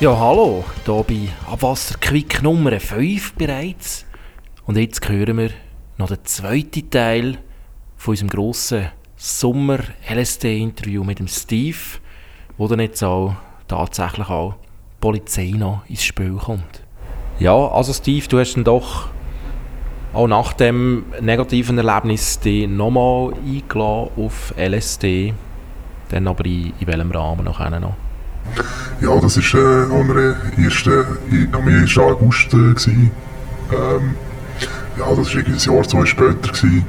Ja, hallo, hier bei Abwasserquick Nummer 5 bereits. Und jetzt hören wir noch den zweiten Teil von unserem grossen Sommer-LSD-Interview mit dem Steve, wo dann jetzt auch tatsächlich auch die Polizei noch ins Spiel kommt. Ja, also Steve, du hast dann doch auch nach dem negativen Erlebnis dich nochmal eingeladen auf LSD. Dann aber in, in welchem Rahmen noch? Ja, das war äh, am 1. am 1. August. Äh, ähm, ja, das war ein Jahr, zwei später. Gewesen,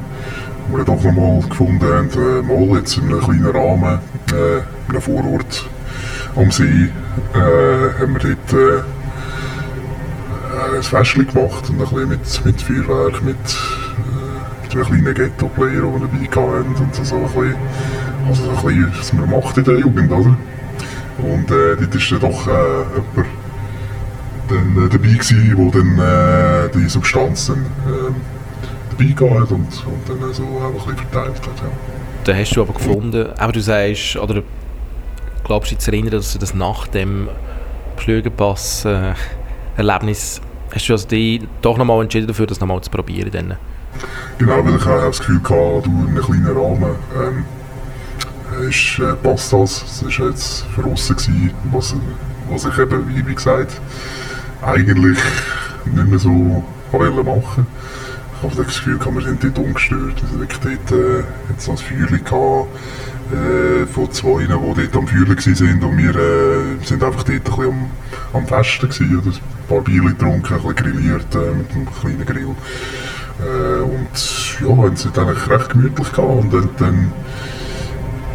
wo wir doch nochmal gefunden haben, äh, mal jetzt in einem kleinen Rahmen, äh, in einem Vorort am See, äh, haben wir dort äh, ein Festchen gemacht und ein bisschen mit, mit Feuerwerk, mit, äh, mit einem kleinen Ghetto-Player, den wir dabei hatten und so, so ein bisschen, also so ein bisschen, was man macht in der Jugend, oder? Und äh, dort war dann doch äh, jemand dann, äh, dabei gewesen, wo dann äh, die Substanz dann, äh, dabei gehabt und, und dann so auch ein bisschen verteilt hat. Ja. Dann hast du aber gefunden, aber du sagst, oder glaubst du dich zu erinnern, dass du das nach dem Flügelpass-Erlebnis, äh, hast du also die doch nochmal entschieden dafür, das nochmal zu probieren? Dann? Genau, weil ich auch das Gefühl hatte, du in einem kleinen Rahmen ähm, ist, äh, passt das. War jetzt für gewesen, was, was ich eben, wie, wie gesagt, eigentlich nicht mehr so wollen machen Ich habe das Gefühl, wir sind dort umgestört. Wir sind dort äh, jetzt so Feuerchen gehabt, äh, von zwei, die dort am Feuer waren und wir äh, sind einfach dort ein bisschen am, am Festen gewesen, oder? ein paar Bier getrunken, ein bisschen grilliert äh, mit einem kleinen Grill. Äh, und ja, haben es eigentlich recht gemütlich gehabt und dann, dann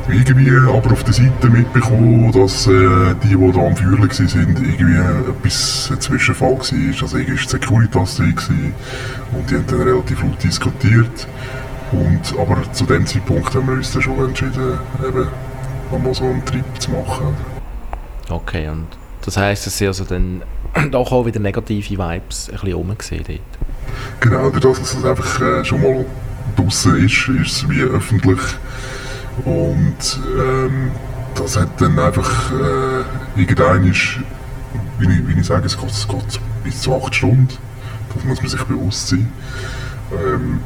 irgendwie aber auf der Seite mitbekommen, dass äh, die, die da am Feuer waren, irgendwie etwas ein Zwischenfall war. Also irgendwie war die Securitas drin und die haben dann relativ laut diskutiert. Und, aber zu dem Zeitpunkt haben wir uns dann schon entschieden, eben mal so einen Trip zu machen. Okay, und das heisst, es sind also dann doch auch wieder negative Vibes ein bisschen rumgesehen dort? Genau, dadurch, dass es einfach äh, schon mal draußen ist, ist es wie öffentlich und ähm, das hat dann einfach äh, irgendein ist, wie ich, wie ich sage, es es geht bis zu acht Stunden. Das muss man sich bewusst sein. Ähm,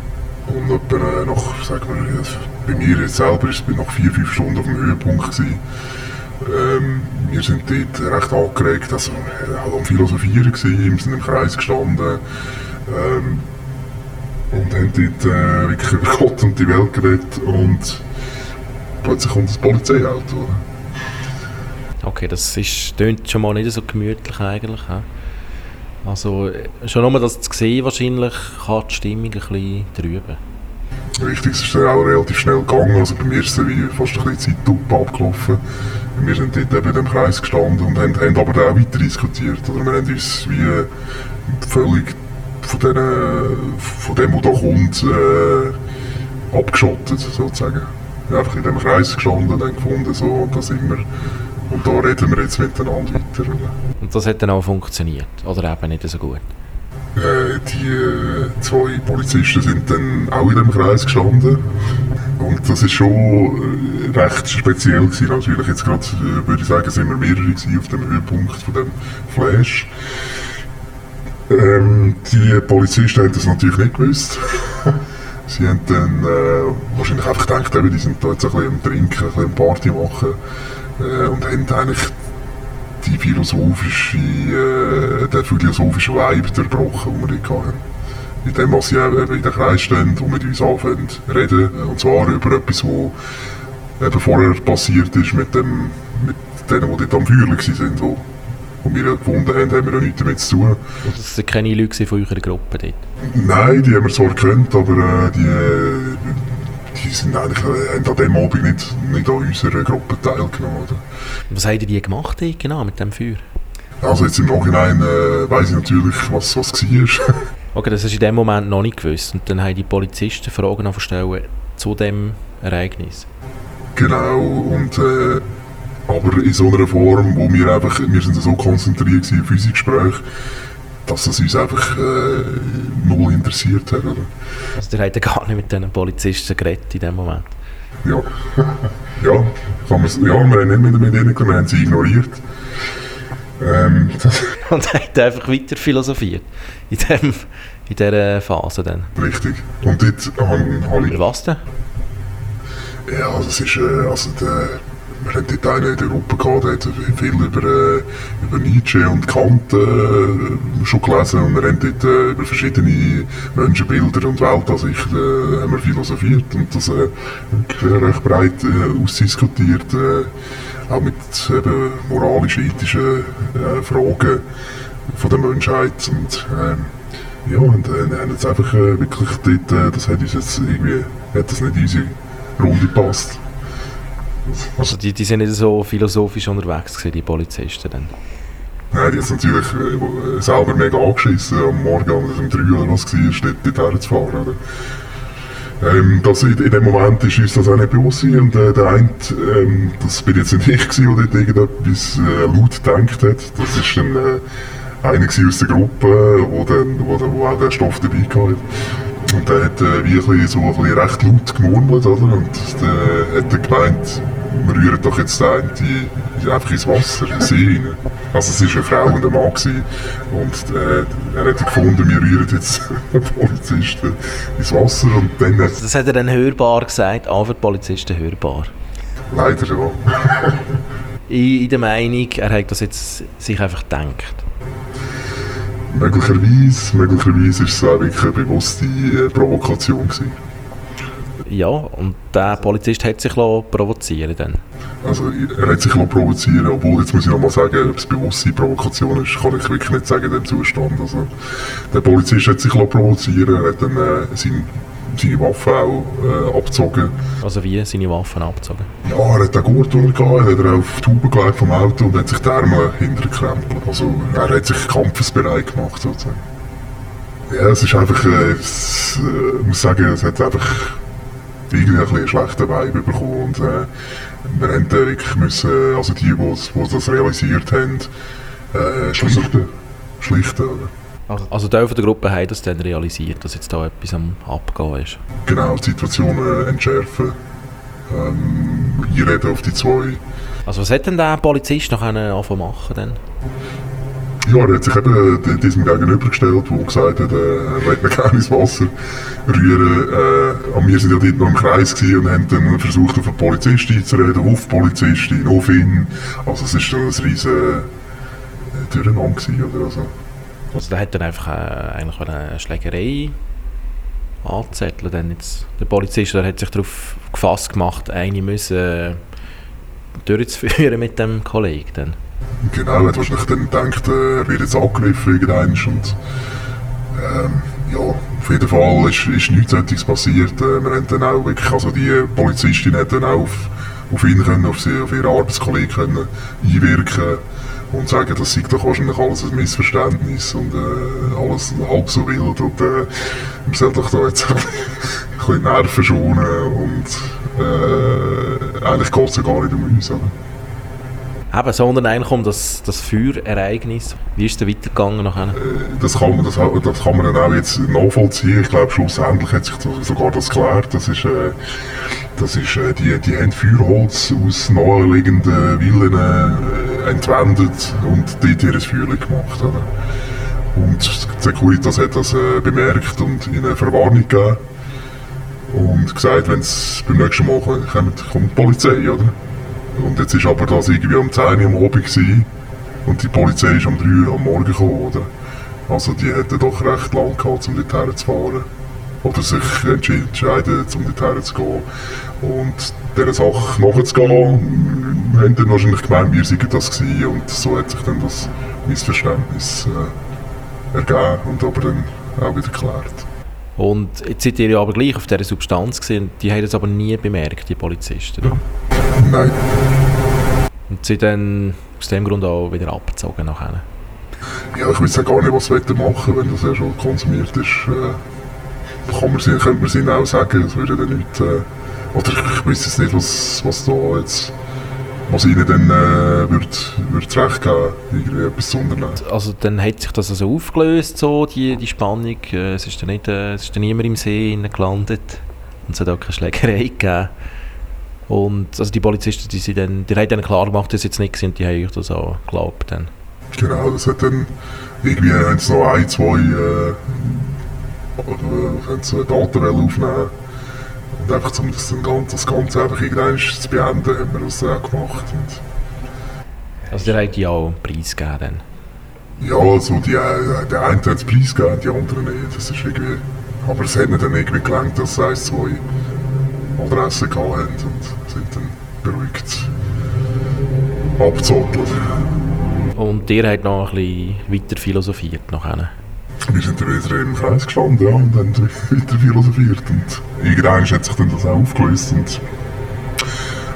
und etwa äh, nach, sagen wir, bei mir jetzt selber ist es nach vier, fünf Stunden auf dem Höhepunkt gewesen. Ähm, wir sind dort recht angeregt, also halt am Philosophieren gewesen, wir sind im Kreis gestanden ähm, und haben dort äh, wirklich über Gott und die Welt geredet und plötzlich kommt das Polizeiauto. Okay, das ist, klingt schon mal nicht so gemütlich eigentlich. He? Also schon nur das zu sehen wahrscheinlich kann die Stimmung ein bisschen trüben. Richtig, es ist dann auch relativ schnell gegangen. Also bei mir ist es wie fast ein bisschen Zeitlupe abgelaufen. Wir sind dort eben in dem Kreis gestanden und haben, haben aber dann auch weiter diskutiert. Oder wir haben uns wie völlig von, denen, von dem, was da kommt, äh, abgeschottet sozusagen einfach in dem Kreis gestanden und gefunden, so, da sind wir. Und da reden wir jetzt miteinander weiter. Und das hat dann auch funktioniert? Oder eben nicht so gut? Äh, die äh, zwei Polizisten sind dann auch in dem Kreis gestanden. Und das ist schon äh, recht speziell gewesen. Natürlich jetzt gerade, äh, würde ich sagen, sind wir mehrere auf dem Höhepunkt von dem Flash. Ähm, die Polizisten haben das natürlich nicht gewusst. Sie haben dann äh, wahrscheinlich einfach gedacht, eben, die sind da jetzt ein bisschen am Trinken, ein bisschen Party machen äh, und haben eigentlich die philosophische, äh, den philosophischen Vibe zerbrochen, den wir hatten. In dem, was sie eben in den Kreis stehen und mit uns anfangen zu reden. Und zwar über etwas, was eben vorher passiert ist mit, dem, mit denen, die dort am Feuer waren die wir gefunden haben, haben wir ja nichts damit zu tun. Das waren keine Leute von eurer Gruppe dort? Nein, die haben wir zwar gekannt, aber äh, die, die sind eigentlich, äh, haben an dem Abend nicht, nicht an unserer Gruppe teilgenommen. Oder? Was haben die gemacht genau mit dem Feuer? Also jetzt im Nachhinein äh, weiss ich natürlich, was, was war. okay, das hast du in dem Moment noch nicht gewusst. Und dann haben die Polizisten Fragen stellen zu dem Ereignis. Genau, und äh, aber in so einer Form, wo wir einfach, wir sind so konzentriert auf unsere Gespräche, dass es uns einfach äh, null interessiert hat. Oder? Also ihr habt gar nicht mit diesen Polizisten geredet in dem Moment? Ja, ja, kann ja wir haben nicht mit, mit ihnen geredet, wir haben sie ignoriert. Ähm, und hat einfach weiter philosophiert. In, dem, in dieser Phase dann. Richtig. Und dort habe ich... Über was denn? Ja, das ist... Äh, also der, wir haben dort einen in der Gruppe gehabt, der hat viel über, äh, über Nietzsche und Kant äh, schon gelesen und wir haben dort äh, über verschiedene Menschenbilder und Weltansicht äh, haben wir philosophiert und das äh, recht breit äh, ausdiskutiert, auch mit eben moralischen, ethischen Fragen von der Menschheit und äh, ja, und äh, haben jetzt einfach wirklich dort, das hat uns jetzt irgendwie, hat das nicht in unsere Runde gepasst. Also die, die sind nicht so philosophisch unterwegs gewesen, die Polizisten dann? Nein, die haben natürlich äh, selber mega angeschissen am Morgen, als es um 3 Uhr was war, dort, dort herzufahren. Ähm, das, in, in dem Moment ist uns das auch nicht bewusst und äh, der eine, ähm, das bin jetzt nicht ich gewesen, der dort irgendetwas äh, laut gedacht hat, das ist dann äh, einer aus der Gruppe, wo auch der Stoff dabei hatte. Und der hat äh, wie ein so ein bisschen recht laut gemurmelt, oder? Und der hat dann gemeint, wir rühren doch jetzt den die, einfach ins Wasser, in den See rein. Also es war eine Frau und ein Mann gewesen. und äh, er hat gefunden, wir rühren jetzt Polizisten ins Wasser und dann... Das hat er dann hörbar gesagt, für die Polizisten hörbar? Leider ja. in, in der Meinung, er hat das jetzt sich einfach gedacht. Möglicherweise, möglicherweise ist es auch wirklich eine bewusste äh, Provokation gewesen. Ja, und der Polizist hat sich provozieren dann. Also er hat sich provozieren obwohl, jetzt muss ich noch mal sagen, ob es bewusste Provokation ist, kann ich wirklich nicht sagen in dem Zustand. Also, der Polizist hat sich provozieren er hat dann äh, sein, seine Waffe auch äh, abgezogen. Also wie seine Waffen abgezogen? Ja, er hat den Gurt durchgehauen, hat er auf die Tube gelegt vom Auto und hat sich die Arme hintergekrempelt. Also er hat sich kampfesbereit gemacht sozusagen. Ja, es ist einfach, äh, es, äh, ich muss sagen, es hat einfach irgendwie ein einen schlechten Vibe bekommen. Und, äh, wir haben wirklich müssen, also die, die das realisiert haben, äh, schlichten. schlichten oder? Also, also der Gruppe haben das dann realisiert, dass jetzt da etwas am Abgehen ist? Genau, die Situation äh, entschärfen. Ähm, einreden auf die zwei. Also was hat denn der Polizist noch anfangen machen denn? Ja, er hat sich eben diesem gegenübergestellt, der gesagt hat, äh, er möchte mir gerne ins Wasser rühren. Äh, und wir sind ja dort noch im Kreis und haben dann versucht, auf eine Polizistin einzureden, auf die Polizistin, auf ihn. Also es war ein riesen äh, Durcheinander gewesen, oder? Also, also der hat dann einfach äh, eigentlich eine Schlägerei anzetteln. Dann jetzt, der Polizist der hat sich darauf gefasst gemacht, eine müssen äh, durchzuführen mit dem Kollegen. Dann. Genau, er hat wahrscheinlich dann gedacht, äh, er wird jetzt angegriffen irgendwann und ähm, ja, auf jeden Fall ist, ist nichts solches passiert. Äh, wir haben dann auch wirklich, also die Polizistin hat dann auch auf, auf ihn können, auf, sie, auf ihren Arbeitskollegen können einwirken und sagen, das sei doch wahrscheinlich alles ein Missverständnis und äh, alles halb so wild und äh, man soll doch da jetzt ein bisschen Nerven schonen und äh, eigentlich geht es ja gar nicht um uns. Eben, sondern eigentlich um das, das Feuerereignis. Wie ist es weitergegangen nachher? Äh, das kann, man, das, das kann man dann auch jetzt nachvollziehen. Ich glaube, schlussendlich hat sich sogar das geklärt. Das ist, äh, das ist, äh, die, die haben Feuerholz aus naheliegenden Villen äh, entwendet und dort ihr Feuer gemacht. Oder? Und die Securitas hat das äh, bemerkt und ihnen eine Verwarnung gegeben. Und gesagt, wenn es beim nächsten Mal kommt, kommt die Polizei, oder? Und jetzt ist aber das irgendwie um 10 Uhr am Abend gewesen, und die Polizei ist um 3 Uhr am Morgen gekommen, oder? Also die hätten doch recht lang gehabt, um dorthin zu fahren. Oder sich entscheiden, um dorthin zu gehen. Und dieser Sache nachzugehen, haben dann wahrscheinlich gemeint, wir seien das gewesen. Und so hat sich dann das Missverständnis äh, ergeben und aber dann auch wieder geklärt. Und jetzt seid ihr ja aber gleich auf dieser Substanz gesehen, die haben es aber nie bemerkt, die Polizisten. Ja. Nein. Und sie dann aus dem Grund auch wieder abgezogen nachher? Ja, ich weiß ja gar nicht, was sie machen wenn das ja schon konsumiert ist. Äh, kann man sie, könnte man es ihnen auch sagen, das würde dann nicht... Äh, oder ich weiß jetzt nicht, was, was da jetzt was ihnen dann äh, wird, wird recht geben, irgendwie etwas zu unternehmen. Also dann hat sich das also aufgelöst, so, die, die Spannung. Äh, es ist dann, nicht, äh, es ist dann niemand im See gelandet und es hat auch keine Schlägerei gegeben. Und also die Polizisten, die, sind dann, die haben dann klar gemacht, dass es jetzt nicht sind, die haben das auch geglaubt. Dann. Genau, das hat dann irgendwie haben sie noch ein, zwei äh, oder haben sie aufnehmen und einfach um das, Ganze, das Ganze einfach irgendwann zu beenden, haben wir das auch gemacht. Und also der hat ja auch einen Preis gegeben Ja, also die, äh, der eine hat den Preis gegeben, die anderen nicht. Das ist irgendwie, aber es hat nicht dann irgendwie gelangt, dass sie ein, zwei Adressen hatten und sind dann beruhigt abgezottelt. Und der hat noch ein bisschen weiter philosophiert nachher? Wir sind dann wieder im Kreis gestanden ja, und haben weiter philosophiert. Und irgendwann hat sich dann das auch aufgelöst. Und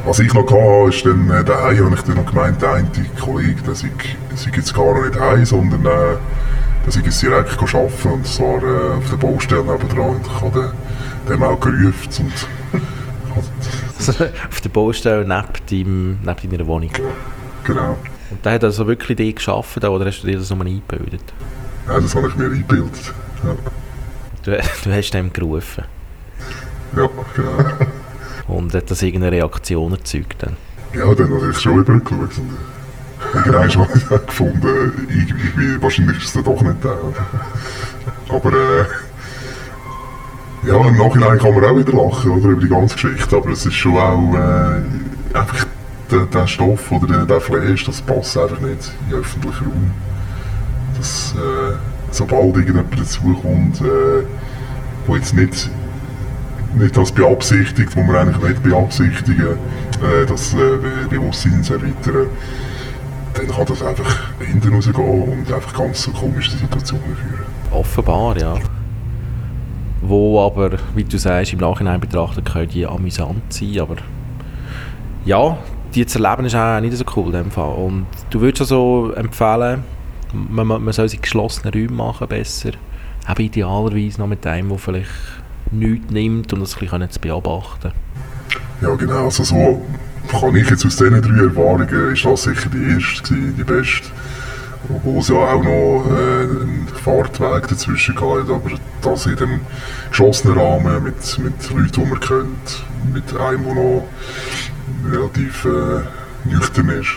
was ich noch hatte, ist dann äh, daheim, habe ich dann noch gemeint, der eine Kollege, der sei, sei jetzt gar nicht heim, sondern äh, der sei jetzt direkt arbeiten und zwar äh, auf der Baustelle nebenan. Und ich habe dem auch gerufen. Und, also auf der Baustelle neben, deinem, neben deiner Wohnung? Genau. Und der hat also wirklich die geschaffen oder hast du dir das nochmal eingebildet? Ja, das habe ich mir eingebildet. Ja. Du, du hast dem gerufen? Ja, genau. Und hat das irgendeine Reaktion erzeugt dann? Ja, dann habe ich schon übergeschaut. Irgendwann habe ich gefunden, irgendwie, wahrscheinlich ist es dann doch nicht der. Aber äh, ja, im Nachhinein kann man auch wieder lachen oder, über die ganze Geschichte, aber es ist schon auch äh, einfach der, der Stoff oder der, der Flash, das passt einfach nicht in den öffentlichen Raum. Das, äh, sobald irgendjemand dazukommt, äh, wo jetzt nicht, nicht das beabsichtigt, wo man eigentlich nicht beabsichtigen, äh, das äh, Bewusstsein zu erweitern, dann kann das einfach hinten rausgehen und einfach ganz so komische Situationen führen. Offenbar, ja. Wo aber, wie du sagst, im Nachhinein betrachtet, können die amüsant sein, aber ja, die zu erleben ist auch nicht so cool in dem Fall. Und du würdest also empfehlen, man, man soll sich geschlossene Räume machen besser. Aber idealerweise noch mit einem, der vielleicht nichts nimmt und das ein bisschen zu beobachten. Ja genau, also so kann ich jetzt aus diesen drei Erfahrungen, ist das sicher die erste, die beste. Obwohl es ja auch noch äh, einen Fahrtweg dazwischen gab, aber das in dem geschlossenen Rahmen mit, mit Leuten, die man kennt, mit einem, der noch relativ äh, nüchtern ist.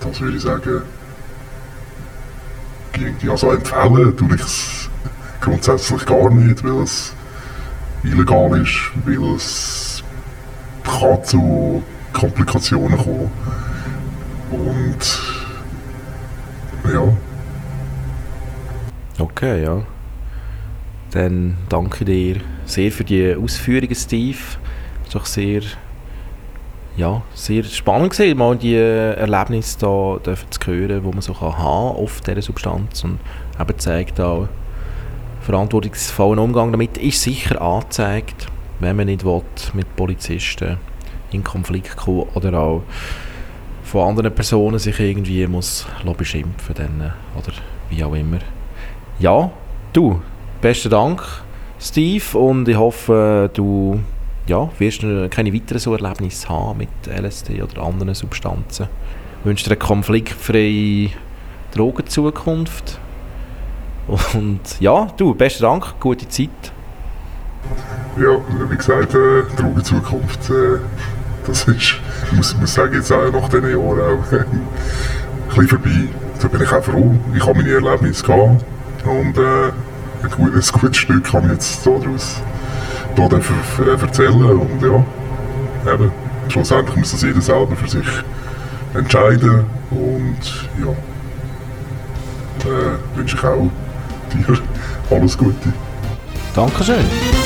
Das würde ich sagen, irgendwie. Also empfehlen tue ich es grundsätzlich gar nicht, weil es illegal ist, weil es kann zu Komplikationen kommen. Und ja. Okay, ja. Dann danke dir sehr für die Ausführungen, Steve. Es ist doch sehr ja, sehr spannend gewesen, mal die Erlebnisse da zu hören, die man so kann haben auf dieser Substanz und eben zeigt auch, verantwortungsvollen Umgang damit ist sicher angezeigt, wenn man nicht will, mit Polizisten in Konflikt kommen oder auch von anderen Personen sich irgendwie muss beschimpfen dann, oder wie auch immer. Ja, du, besten Dank, Steve, und ich hoffe, du ja, wirst du keine weiteren so Erlebnisse haben mit LSD oder anderen Substanzen. Wünschst dir eine konfliktfreie Drogenzukunft. Und ja, du, besten Dank, gute Zeit. Ja, wie gesagt, äh, Drogenzukunft, äh, das ist, ich muss, muss sagen, jetzt auch nach diesen Jahren auch ein bisschen vorbei. Da bin ich auch froh. Ich habe meine Erlebnisse gehabt und äh, ein, gut, ein gutes Stück habe ich jetzt daraus da erzählen und ja, eben, schlussendlich muss das jeder selber für sich entscheiden und ja, äh, wünsche ich auch dir alles Gute. Dankeschön.